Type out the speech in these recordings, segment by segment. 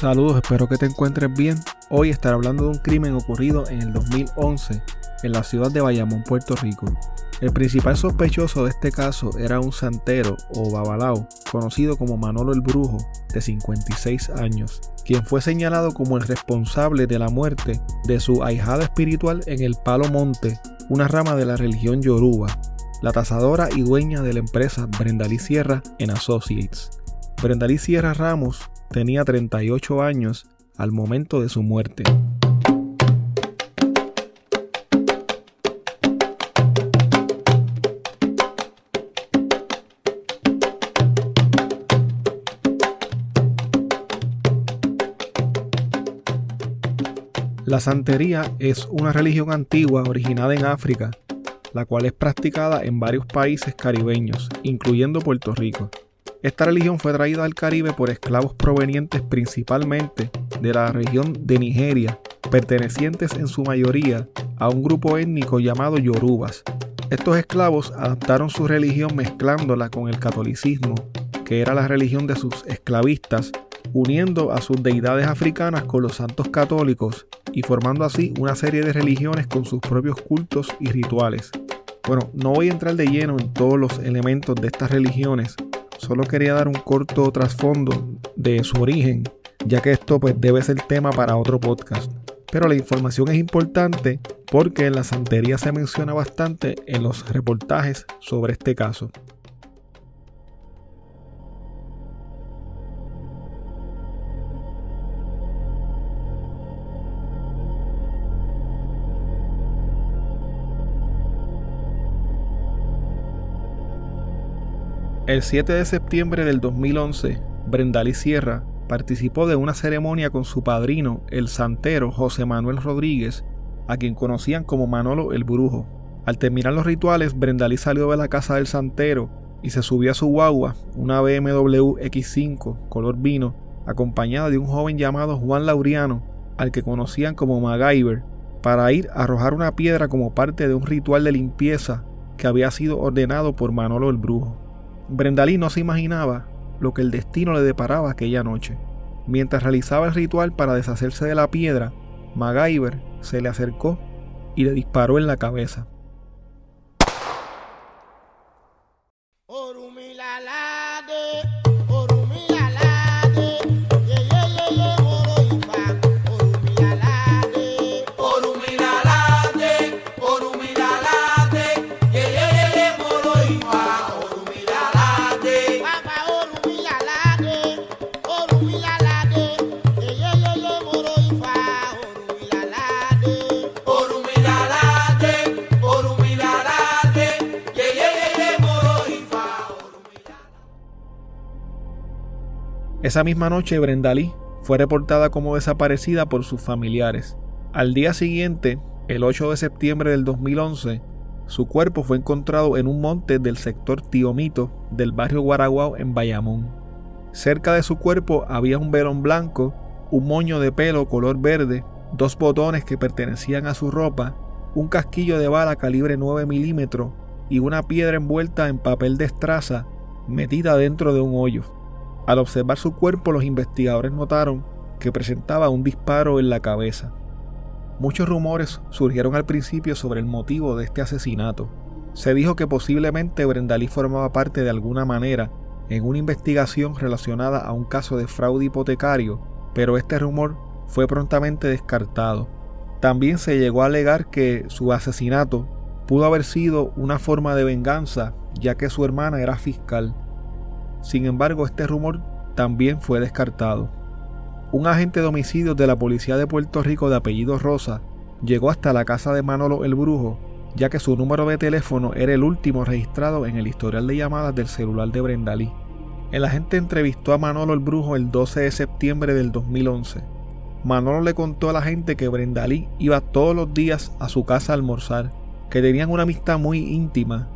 Saludos, espero que te encuentres bien. Hoy estaré hablando de un crimen ocurrido en el 2011 en la ciudad de Bayamón, Puerto Rico. El principal sospechoso de este caso era un santero o babalao, conocido como Manolo el Brujo, de 56 años, quien fue señalado como el responsable de la muerte de su ahijada espiritual en el Palo Monte, una rama de la religión yoruba, la tasadora y dueña de la empresa Brendalí Sierra en Associates. Brendalí Sierra Ramos tenía 38 años al momento de su muerte. La santería es una religión antigua originada en África, la cual es practicada en varios países caribeños, incluyendo Puerto Rico. Esta religión fue traída al Caribe por esclavos provenientes principalmente de la región de Nigeria, pertenecientes en su mayoría a un grupo étnico llamado Yorubas. Estos esclavos adaptaron su religión mezclándola con el catolicismo, que era la religión de sus esclavistas, uniendo a sus deidades africanas con los santos católicos y formando así una serie de religiones con sus propios cultos y rituales. Bueno, no voy a entrar de lleno en todos los elementos de estas religiones, solo quería dar un corto trasfondo de su origen, ya que esto pues debe ser tema para otro podcast. Pero la información es importante porque la santería se menciona bastante en los reportajes sobre este caso. El 7 de septiembre del 2011, Brendalí Sierra participó de una ceremonia con su padrino, el santero José Manuel Rodríguez, a quien conocían como Manolo el Brujo. Al terminar los rituales, Brendalí salió de la casa del santero y se subió a su guagua, una BMW X5 color vino, acompañada de un joven llamado Juan Lauriano, al que conocían como MacGyver, para ir a arrojar una piedra como parte de un ritual de limpieza que había sido ordenado por Manolo el Brujo. Brendalí no se imaginaba lo que el destino le deparaba aquella noche. Mientras realizaba el ritual para deshacerse de la piedra, MacGyver se le acercó y le disparó en la cabeza. Esa misma noche Brendalí fue reportada como desaparecida por sus familiares. Al día siguiente, el 8 de septiembre del 2011, su cuerpo fue encontrado en un monte del sector Tiomito del barrio Guaraguao en Bayamón. Cerca de su cuerpo había un velón blanco, un moño de pelo color verde, dos botones que pertenecían a su ropa, un casquillo de bala calibre 9 milímetros y una piedra envuelta en papel de estraza metida dentro de un hoyo. Al observar su cuerpo, los investigadores notaron que presentaba un disparo en la cabeza. Muchos rumores surgieron al principio sobre el motivo de este asesinato. Se dijo que posiblemente Brendalí formaba parte de alguna manera en una investigación relacionada a un caso de fraude hipotecario, pero este rumor fue prontamente descartado. También se llegó a alegar que su asesinato pudo haber sido una forma de venganza, ya que su hermana era fiscal. Sin embargo, este rumor también fue descartado. Un agente de homicidios de la Policía de Puerto Rico de apellido Rosa llegó hasta la casa de Manolo el Brujo, ya que su número de teléfono era el último registrado en el historial de llamadas del celular de Brendalí. El agente entrevistó a Manolo el Brujo el 12 de septiembre del 2011. Manolo le contó a la gente que Brendalí iba todos los días a su casa a almorzar, que tenían una amistad muy íntima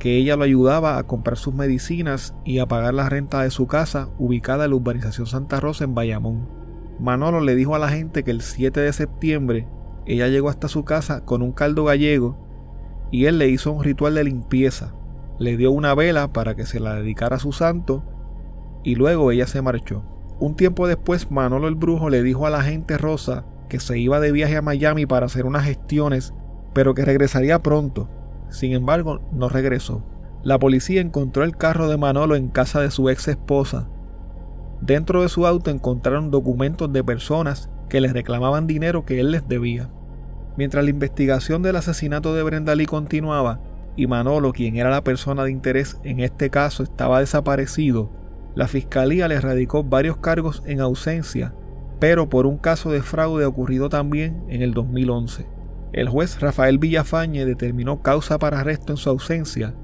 que ella lo ayudaba a comprar sus medicinas y a pagar la renta de su casa ubicada en la urbanización Santa Rosa en Bayamón. Manolo le dijo a la gente que el 7 de septiembre ella llegó hasta su casa con un caldo gallego y él le hizo un ritual de limpieza. Le dio una vela para que se la dedicara a su santo y luego ella se marchó. Un tiempo después, Manolo el Brujo le dijo a la gente rosa que se iba de viaje a Miami para hacer unas gestiones, pero que regresaría pronto. Sin embargo, no regresó. La policía encontró el carro de Manolo en casa de su ex esposa. Dentro de su auto encontraron documentos de personas que les reclamaban dinero que él les debía. Mientras la investigación del asesinato de Brenda Lee continuaba y Manolo, quien era la persona de interés en este caso, estaba desaparecido, la fiscalía le radicó varios cargos en ausencia, pero por un caso de fraude ocurrido también en el 2011. El juez Rafael Villafañe determinó causa para arresto en su ausencia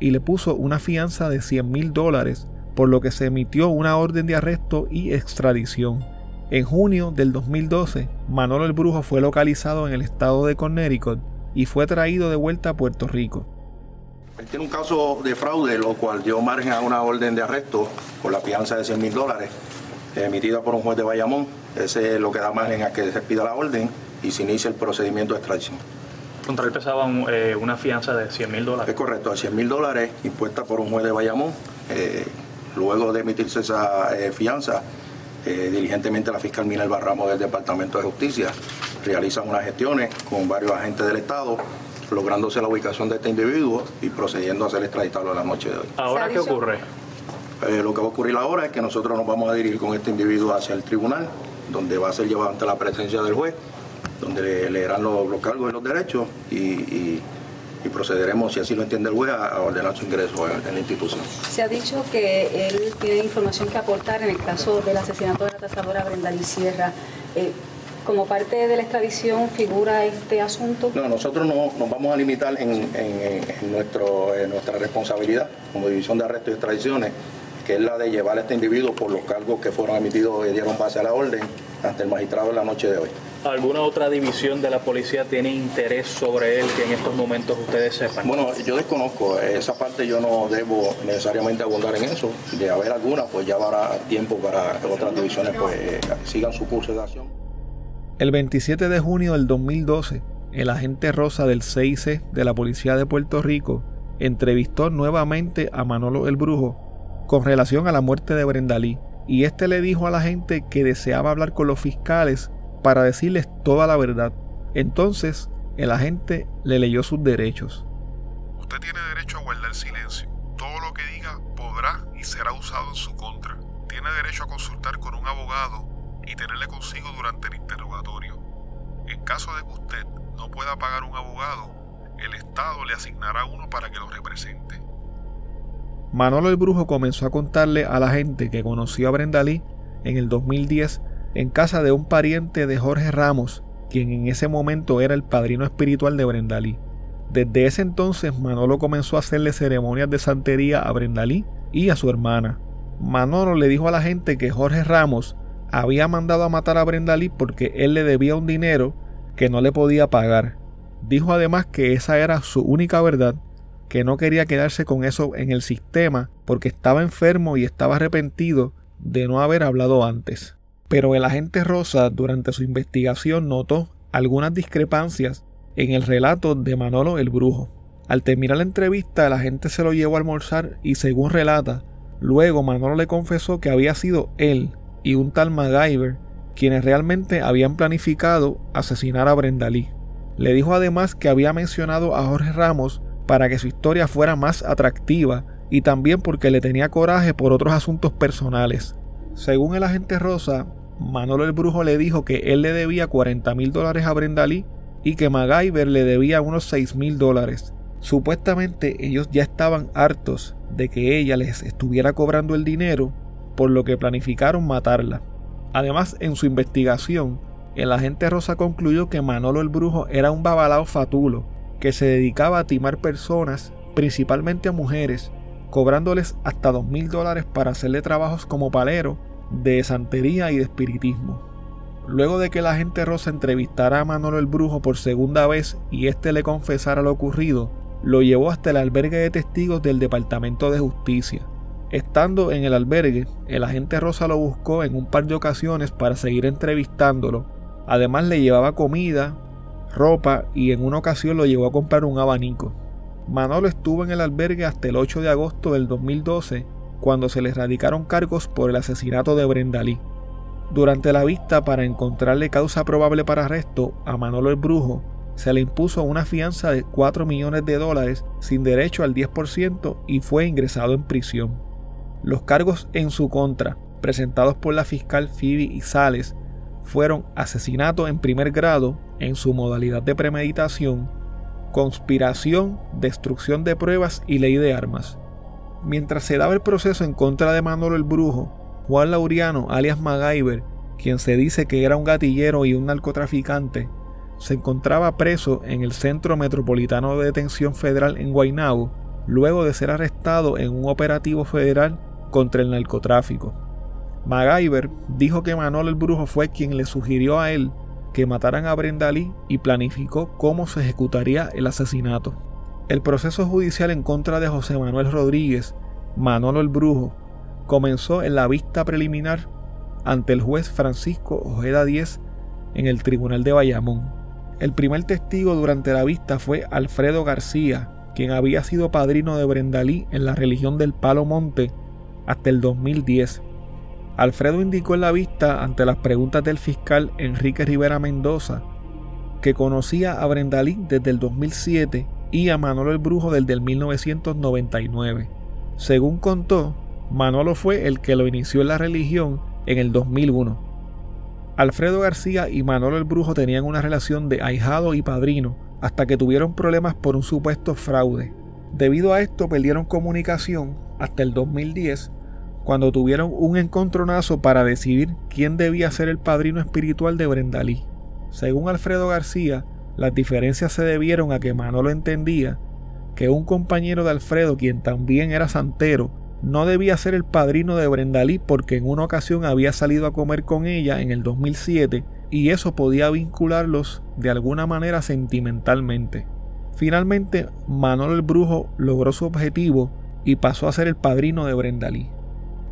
y le puso una fianza de 100 mil dólares, por lo que se emitió una orden de arresto y extradición. En junio del 2012, Manolo el Brujo fue localizado en el estado de Connecticut y fue traído de vuelta a Puerto Rico. Él tiene un caso de fraude, lo cual dio margen a una orden de arresto por la fianza de 100 mil dólares emitida por un juez de Bayamón. Ese es lo que da margen a que se pida la orden y se inicie el procedimiento de extradición. Contra él pesaba eh, una fianza de 100 mil dólares. Es correcto, de 100 mil dólares impuesta por un juez de Bayamón. Eh, luego de emitirse esa eh, fianza, diligentemente la fiscal Minerva Ramos del Departamento de Justicia realiza unas gestiones con varios agentes del Estado lográndose la ubicación de este individuo y procediendo a ser extraditado la noche de hoy. ¿Ahora qué ocurre? Eh, lo que va a ocurrir ahora es que nosotros nos vamos a dirigir con este individuo hacia el tribunal, donde va a ser llevado ante la presencia del juez, donde le leerán los, cargos y los derechos y, procederemos, si así lo entiende el juez, a, ordenar su ingreso en, la institución. Se ha dicho que él tiene información que aportar en el caso del asesinato de la tasadora Brenda Sierra. Eh, como parte de la extradición figura este asunto? No, nosotros no, nos vamos a limitar en, nuestro, nuestra responsabilidad como división de arrestos y extradiciones, que es la de llevar a este individuo por los cargos que fueron emitidos y dieron base a la orden ante el magistrado en la noche de hoy. ¿Alguna otra división de la policía tiene interés sobre él que en estos momentos ustedes sepan? Bueno, yo desconozco, esa parte yo no debo necesariamente abundar en eso. De haber alguna, pues ya habrá tiempo para que otras divisiones pues eh, sigan su curso de acción. El 27 de junio del 2012, el agente Rosa del CIC de la Policía de Puerto Rico entrevistó nuevamente a Manolo el Brujo con relación a la muerte de Brenda Lee, y este le dijo a la gente que deseaba hablar con los fiscales para decirles toda la verdad. Entonces, el agente le leyó sus derechos. Usted tiene derecho a guardar silencio. Todo lo que diga podrá y será usado en su contra. Tiene derecho a consultar con un abogado y tenerle consigo durante el interrogatorio. En caso de que usted no pueda pagar un abogado, el Estado le asignará uno para que lo represente. Manolo el Brujo comenzó a contarle a la gente que conoció a Brenda Lee en el 2010 en casa de un pariente de Jorge Ramos, quien en ese momento era el padrino espiritual de Brenda Lee. Desde ese entonces Manolo comenzó a hacerle ceremonias de santería a Brenda Lee y a su hermana. Manolo le dijo a la gente que Jorge Ramos había mandado a matar a Brenda Lee porque él le debía un dinero que no le podía pagar. Dijo además que esa era su única verdad, que no quería quedarse con eso en el sistema porque estaba enfermo y estaba arrepentido de no haber hablado antes. Pero el agente Rosa durante su investigación notó algunas discrepancias en el relato de Manolo el Brujo. Al terminar la entrevista el agente se lo llevó a almorzar y según relata, luego Manolo le confesó que había sido él y un tal MacGyver quienes realmente habían planificado asesinar a Brenda Lee. Le dijo además que había mencionado a Jorge Ramos para que su historia fuera más atractiva y también porque le tenía coraje por otros asuntos personales. Según el agente Rosa, Manolo el Brujo le dijo que él le debía 40 mil dólares a Brenda Lee y que MacGyver le debía unos 6 mil dólares. Supuestamente ellos ya estaban hartos de que ella les estuviera cobrando el dinero por lo que planificaron matarla. Además, en su investigación, el agente Rosa concluyó que Manolo el Brujo era un babalao fatulo que se dedicaba a timar personas, principalmente a mujeres, cobrándoles hasta dos mil dólares para hacerle trabajos como palero, de santería y de espiritismo. Luego de que el agente Rosa entrevistara a Manolo el Brujo por segunda vez y éste le confesara lo ocurrido, lo llevó hasta el albergue de testigos del Departamento de Justicia. Estando en el albergue, el agente Rosa lo buscó en un par de ocasiones para seguir entrevistándolo. Además le llevaba comida, ropa y en una ocasión lo llevó a comprar un abanico. Manolo estuvo en el albergue hasta el 8 de agosto del 2012 cuando se le radicaron cargos por el asesinato de Brenda Lee. Durante la vista para encontrarle causa probable para arresto a Manolo el Brujo, se le impuso una fianza de 4 millones de dólares sin derecho al 10% y fue ingresado en prisión. Los cargos en su contra, presentados por la fiscal Phoebe Isales, fueron asesinato en primer grado en su modalidad de premeditación, conspiración, destrucción de pruebas y ley de armas. Mientras se daba el proceso en contra de Manolo el Brujo, Juan Lauriano, alias MacGyver, quien se dice que era un gatillero y un narcotraficante, se encontraba preso en el Centro Metropolitano de Detención Federal en Guaynabo, luego de ser arrestado en un operativo federal contra el narcotráfico. MacGyver dijo que Manolo el Brujo fue quien le sugirió a él que mataran a Brenda Lee y planificó cómo se ejecutaría el asesinato. El proceso judicial en contra de José Manuel Rodríguez, Manolo el Brujo, comenzó en la vista preliminar ante el juez Francisco Ojeda Díez en el Tribunal de Bayamón. El primer testigo durante la vista fue Alfredo García, quien había sido padrino de Brendalí en la religión del Palo Monte hasta el 2010. Alfredo indicó en la vista, ante las preguntas del fiscal Enrique Rivera Mendoza, que conocía a Brendalí desde el 2007 y a Manolo el Brujo desde el 1999. Según contó, Manolo fue el que lo inició en la religión en el 2001. Alfredo García y Manolo el Brujo tenían una relación de ahijado y padrino hasta que tuvieron problemas por un supuesto fraude. Debido a esto perdieron comunicación hasta el 2010 cuando tuvieron un encontronazo para decidir quién debía ser el padrino espiritual de Brendalí. Según Alfredo García, las diferencias se debieron a que Manolo entendía que un compañero de Alfredo, quien también era santero, no debía ser el padrino de Brendalí porque en una ocasión había salido a comer con ella en el 2007 y eso podía vincularlos de alguna manera sentimentalmente. Finalmente, Manolo el Brujo logró su objetivo y pasó a ser el padrino de Brendalí.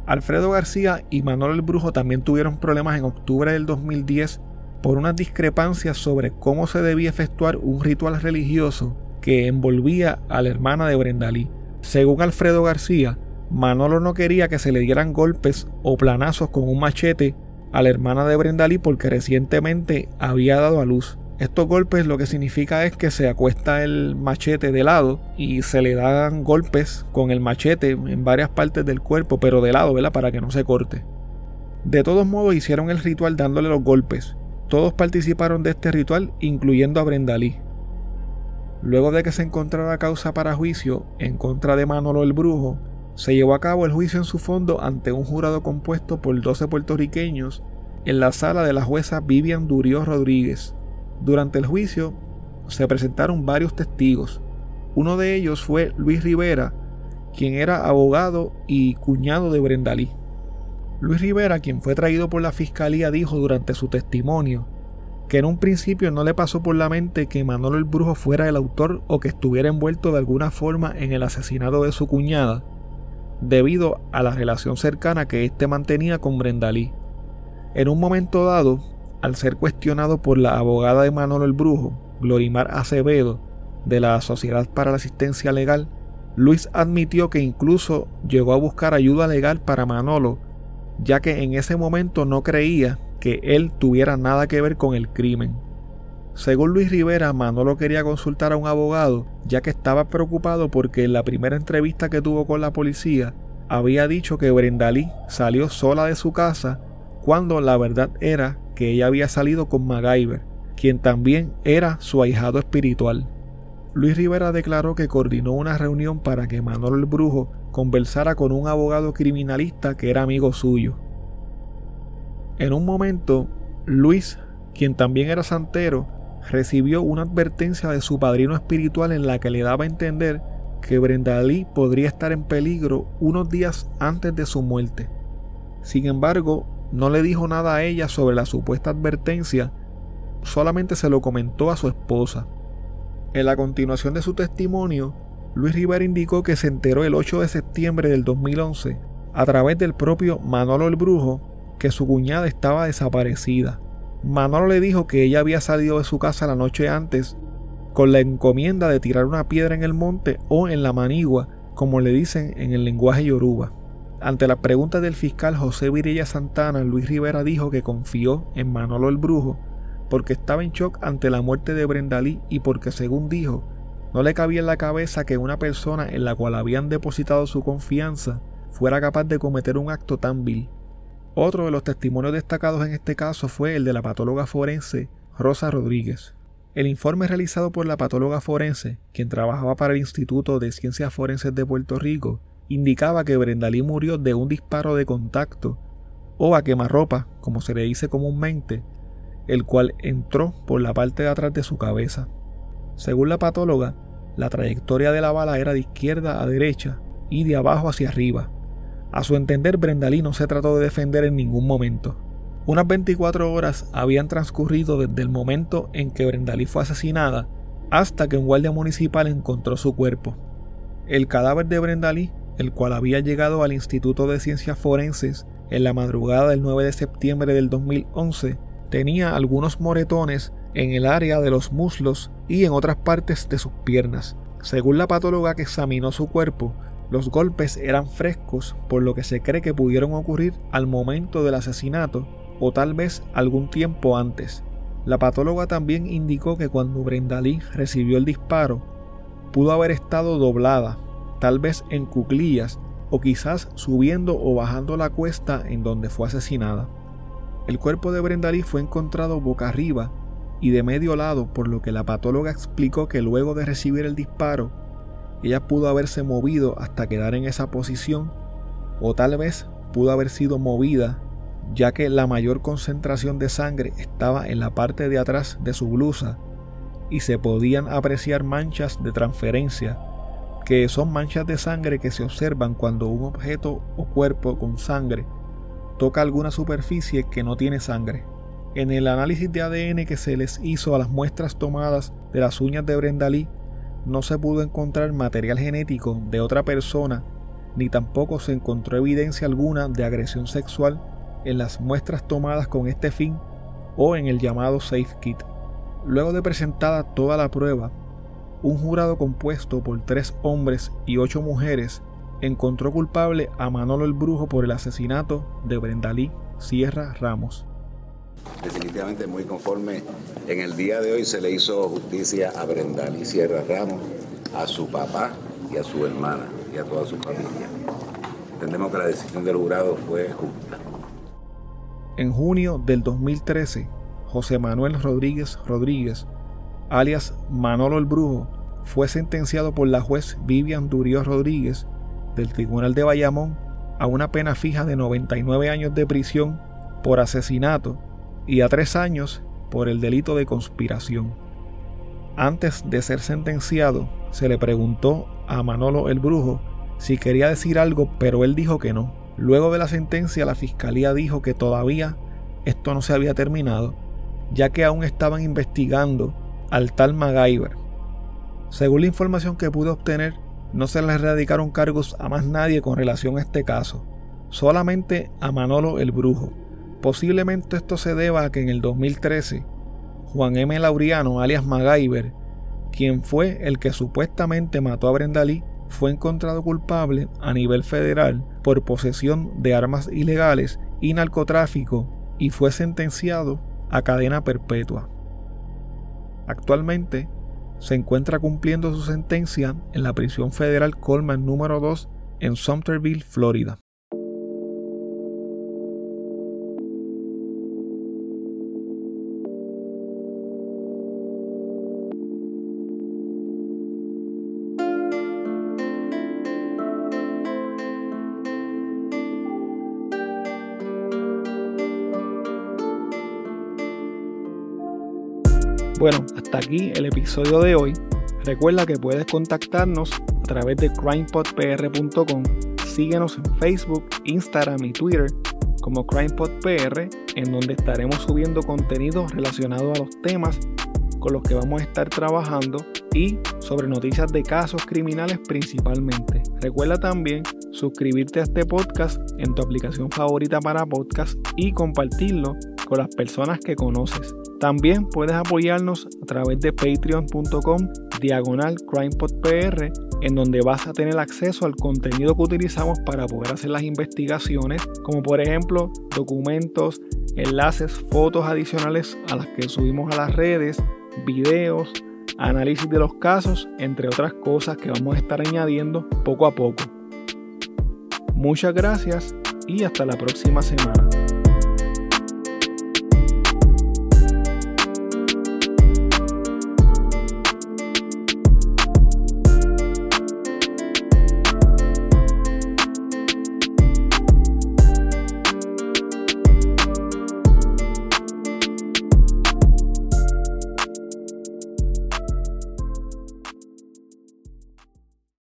Alfredo García y Manolo el Brujo también tuvieron problemas en octubre del 2010 por unas discrepancias sobre cómo se debía efectuar un ritual religioso que envolvía a la hermana de Brendalí. Según Alfredo García, Manolo no quería que se le dieran golpes o planazos con un machete a la hermana de Brendalí porque recientemente había dado a luz. Estos golpes lo que significa es que se acuesta el machete de lado y se le dan golpes con el machete en varias partes del cuerpo, pero de lado, ¿verdad? Para que no se corte. De todos modos hicieron el ritual dándole los golpes. Todos participaron de este ritual, incluyendo a Brendalí. Luego de que se encontrara causa para juicio en contra de Manolo el Brujo, se llevó a cabo el juicio en su fondo ante un jurado compuesto por 12 puertorriqueños en la sala de la jueza Vivian Durió Rodríguez. Durante el juicio se presentaron varios testigos. Uno de ellos fue Luis Rivera, quien era abogado y cuñado de Brendalí. Luis Rivera, quien fue traído por la fiscalía, dijo durante su testimonio que en un principio no le pasó por la mente que Manolo el Brujo fuera el autor o que estuviera envuelto de alguna forma en el asesinato de su cuñada, debido a la relación cercana que éste mantenía con Brendalí. En un momento dado, al ser cuestionado por la abogada de Manolo el Brujo, Glorimar Acevedo, de la Sociedad para la Asistencia Legal, Luis admitió que incluso llegó a buscar ayuda legal para Manolo, ya que en ese momento no creía que él tuviera nada que ver con el crimen. Según Luis Rivera, Manolo quería consultar a un abogado, ya que estaba preocupado porque en la primera entrevista que tuvo con la policía había dicho que Brendalí salió sola de su casa cuando la verdad era que ella había salido con MacGyver, quien también era su ahijado espiritual. Luis Rivera declaró que coordinó una reunión para que Manolo el Brujo conversara con un abogado criminalista que era amigo suyo. En un momento, Luis, quien también era santero, recibió una advertencia de su padrino espiritual en la que le daba a entender que Brenda Lee podría estar en peligro unos días antes de su muerte. Sin embargo, no le dijo nada a ella sobre la supuesta advertencia, solamente se lo comentó a su esposa. En la continuación de su testimonio, Luis Rivera indicó que se enteró el 8 de septiembre del 2011, a través del propio Manolo el Brujo, que su cuñada estaba desaparecida. Manolo le dijo que ella había salido de su casa la noche antes con la encomienda de tirar una piedra en el monte o en la manigua, como le dicen en el lenguaje yoruba. Ante las preguntas del fiscal José Virilla Santana, Luis Rivera dijo que confió en Manolo el Brujo porque estaba en shock ante la muerte de Brendalí y porque, según dijo, no le cabía en la cabeza que una persona en la cual habían depositado su confianza fuera capaz de cometer un acto tan vil. Otro de los testimonios destacados en este caso fue el de la patóloga forense Rosa Rodríguez. El informe realizado por la patóloga forense, quien trabajaba para el Instituto de Ciencias Forenses de Puerto Rico, indicaba que Brendalí murió de un disparo de contacto o a quemarropa, como se le dice comúnmente, el cual entró por la parte de atrás de su cabeza. Según la patóloga, la trayectoria de la bala era de izquierda a derecha y de abajo hacia arriba. A su entender, Brendalí no se trató de defender en ningún momento. Unas 24 horas habían transcurrido desde el momento en que Brendalí fue asesinada hasta que un guardia municipal encontró su cuerpo. El cadáver de Brendalí, el cual había llegado al Instituto de Ciencias Forenses en la madrugada del 9 de septiembre del 2011, tenía algunos moretones en el área de los muslos y en otras partes de sus piernas. Según la patóloga que examinó su cuerpo, los golpes eran frescos, por lo que se cree que pudieron ocurrir al momento del asesinato o tal vez algún tiempo antes. La patóloga también indicó que cuando Brendalí recibió el disparo, pudo haber estado doblada, tal vez en cuclillas o quizás subiendo o bajando la cuesta en donde fue asesinada. El cuerpo de Brendalí fue encontrado boca arriba y de medio lado, por lo que la patóloga explicó que luego de recibir el disparo, ella pudo haberse movido hasta quedar en esa posición, o tal vez pudo haber sido movida, ya que la mayor concentración de sangre estaba en la parte de atrás de su blusa y se podían apreciar manchas de transferencia, que son manchas de sangre que se observan cuando un objeto o cuerpo con sangre toca alguna superficie que no tiene sangre. En el análisis de ADN que se les hizo a las muestras tomadas de las uñas de Brenda Lee, no se pudo encontrar material genético de otra persona, ni tampoco se encontró evidencia alguna de agresión sexual en las muestras tomadas con este fin o en el llamado Safe Kit. Luego de presentada toda la prueba, un jurado compuesto por tres hombres y ocho mujeres encontró culpable a Manolo el Brujo por el asesinato de Brendalí Sierra Ramos. Definitivamente muy conforme. En el día de hoy se le hizo justicia a Brendalí Sierra Ramos, a su papá y a su hermana y a toda su familia. Entendemos que la decisión del jurado fue justa. En junio del 2013, José Manuel Rodríguez Rodríguez, alias Manolo el Brujo, fue sentenciado por la juez Vivian Durío Rodríguez del Tribunal de Bayamón a una pena fija de 99 años de prisión por asesinato y a tres años por el delito de conspiración. Antes de ser sentenciado, se le preguntó a Manolo el Brujo si quería decir algo, pero él dijo que no. Luego de la sentencia, la fiscalía dijo que todavía esto no se había terminado, ya que aún estaban investigando al tal MacGyver. Según la información que pude obtener, no se le erradicaron cargos a más nadie con relación a este caso, solamente a Manolo el Brujo. Posiblemente esto se deba a que en el 2013, Juan M. Lauriano, alias MacGyver, quien fue el que supuestamente mató a Brenda Lee, fue encontrado culpable a nivel federal por posesión de armas ilegales y narcotráfico y fue sentenciado a cadena perpetua. Actualmente, se encuentra cumpliendo su sentencia en la prisión federal Coleman número 2 en Sumterville, Florida. Hasta aquí el episodio de hoy. Recuerda que puedes contactarnos a través de crimepodpr.com. Síguenos en Facebook, Instagram y Twitter como CrimePodPR, en donde estaremos subiendo contenido relacionado a los temas con los que vamos a estar trabajando y sobre noticias de casos criminales principalmente. Recuerda también suscribirte a este podcast en tu aplicación favorita para podcast y compartirlo con las personas que conoces. También puedes apoyarnos a través de patreon.com diagonal crimepodpr en donde vas a tener acceso al contenido que utilizamos para poder hacer las investigaciones, como por ejemplo documentos, enlaces, fotos adicionales a las que subimos a las redes, videos, análisis de los casos, entre otras cosas que vamos a estar añadiendo poco a poco. Muchas gracias y hasta la próxima semana.